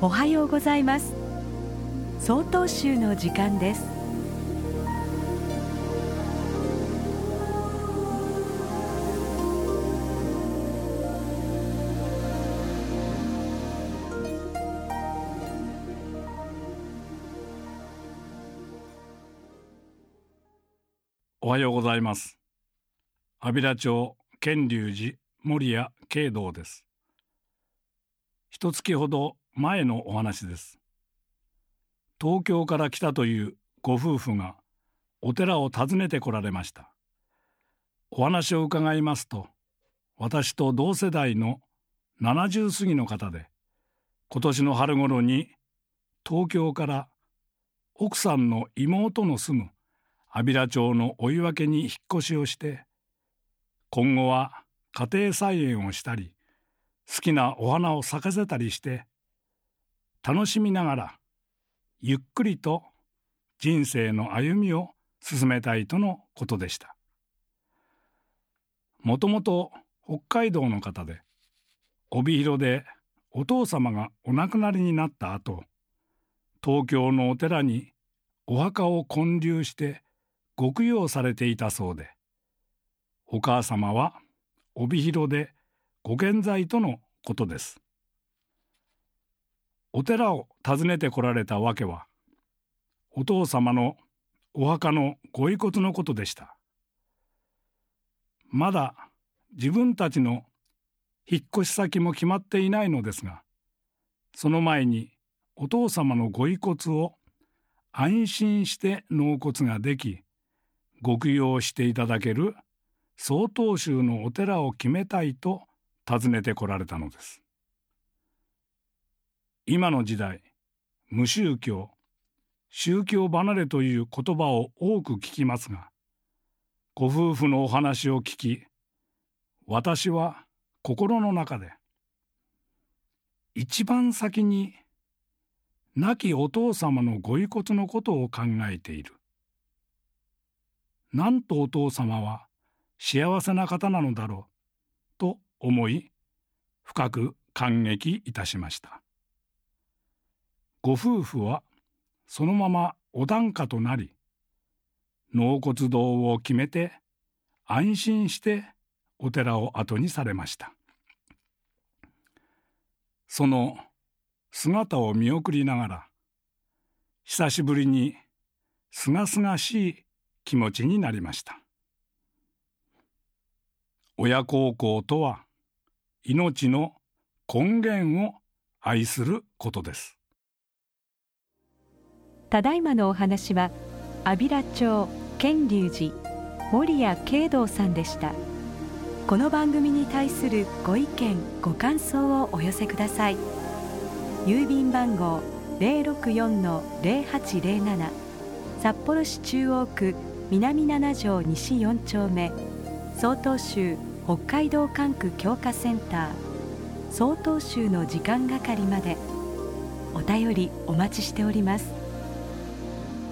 おはようございます。総統集の時間です。おはようございます。安平町建隆寺守谷慶道です。一月ほど前のお話です。東京から来たというご夫婦がお寺を訪ねてこられました。お話を伺いますと私と同世代の70過ぎの方で今年の春頃に東京から奥さんの妹の住む安平町の追い分けに引っ越しをして今後は家庭菜園をしたり好きなお花を咲かせたりして楽しみながらゆっくりと人生の歩みを進めたいとのことでしたもともと北海道の方で帯広でお父様がお亡くなりになった後東京のお寺にお墓を建立してご供養されていたそうでお母様は帯広でご健在とのことです。お寺を訪ねてこられたわけはお父様のお墓のご遺骨のことでした。まだ自分たちの引っ越し先も決まっていないのですがその前にお父様のご遺骨を安心して納骨ができご供養していただける曹洞宗のお寺を決めたいと訪ねてこられたのです。今の時代無宗教宗教離れという言葉を多く聞きますがご夫婦のお話を聞き私は心の中で一番先に亡きお父様のご遺骨のことを考えている。なんとお父様は幸せな方なのだろうと思い深く感激いたしましたご夫婦はそのままお檀家となり納骨堂を決めて安心してお寺を後にされました。その姿を見送りながら久しぶりにすがすがしい気持ちになりました。親孝行とは命の根源を愛することです。ただいまのお話は安平町建隆寺守谷慶道さんでした。この番組に対するご意見ご感想をお寄せください。郵便番号064-0807札幌市中央区南7条西4丁目。曹洞州北海道管区強化センター。曹洞州の時間係まで。お便りお待ちしております。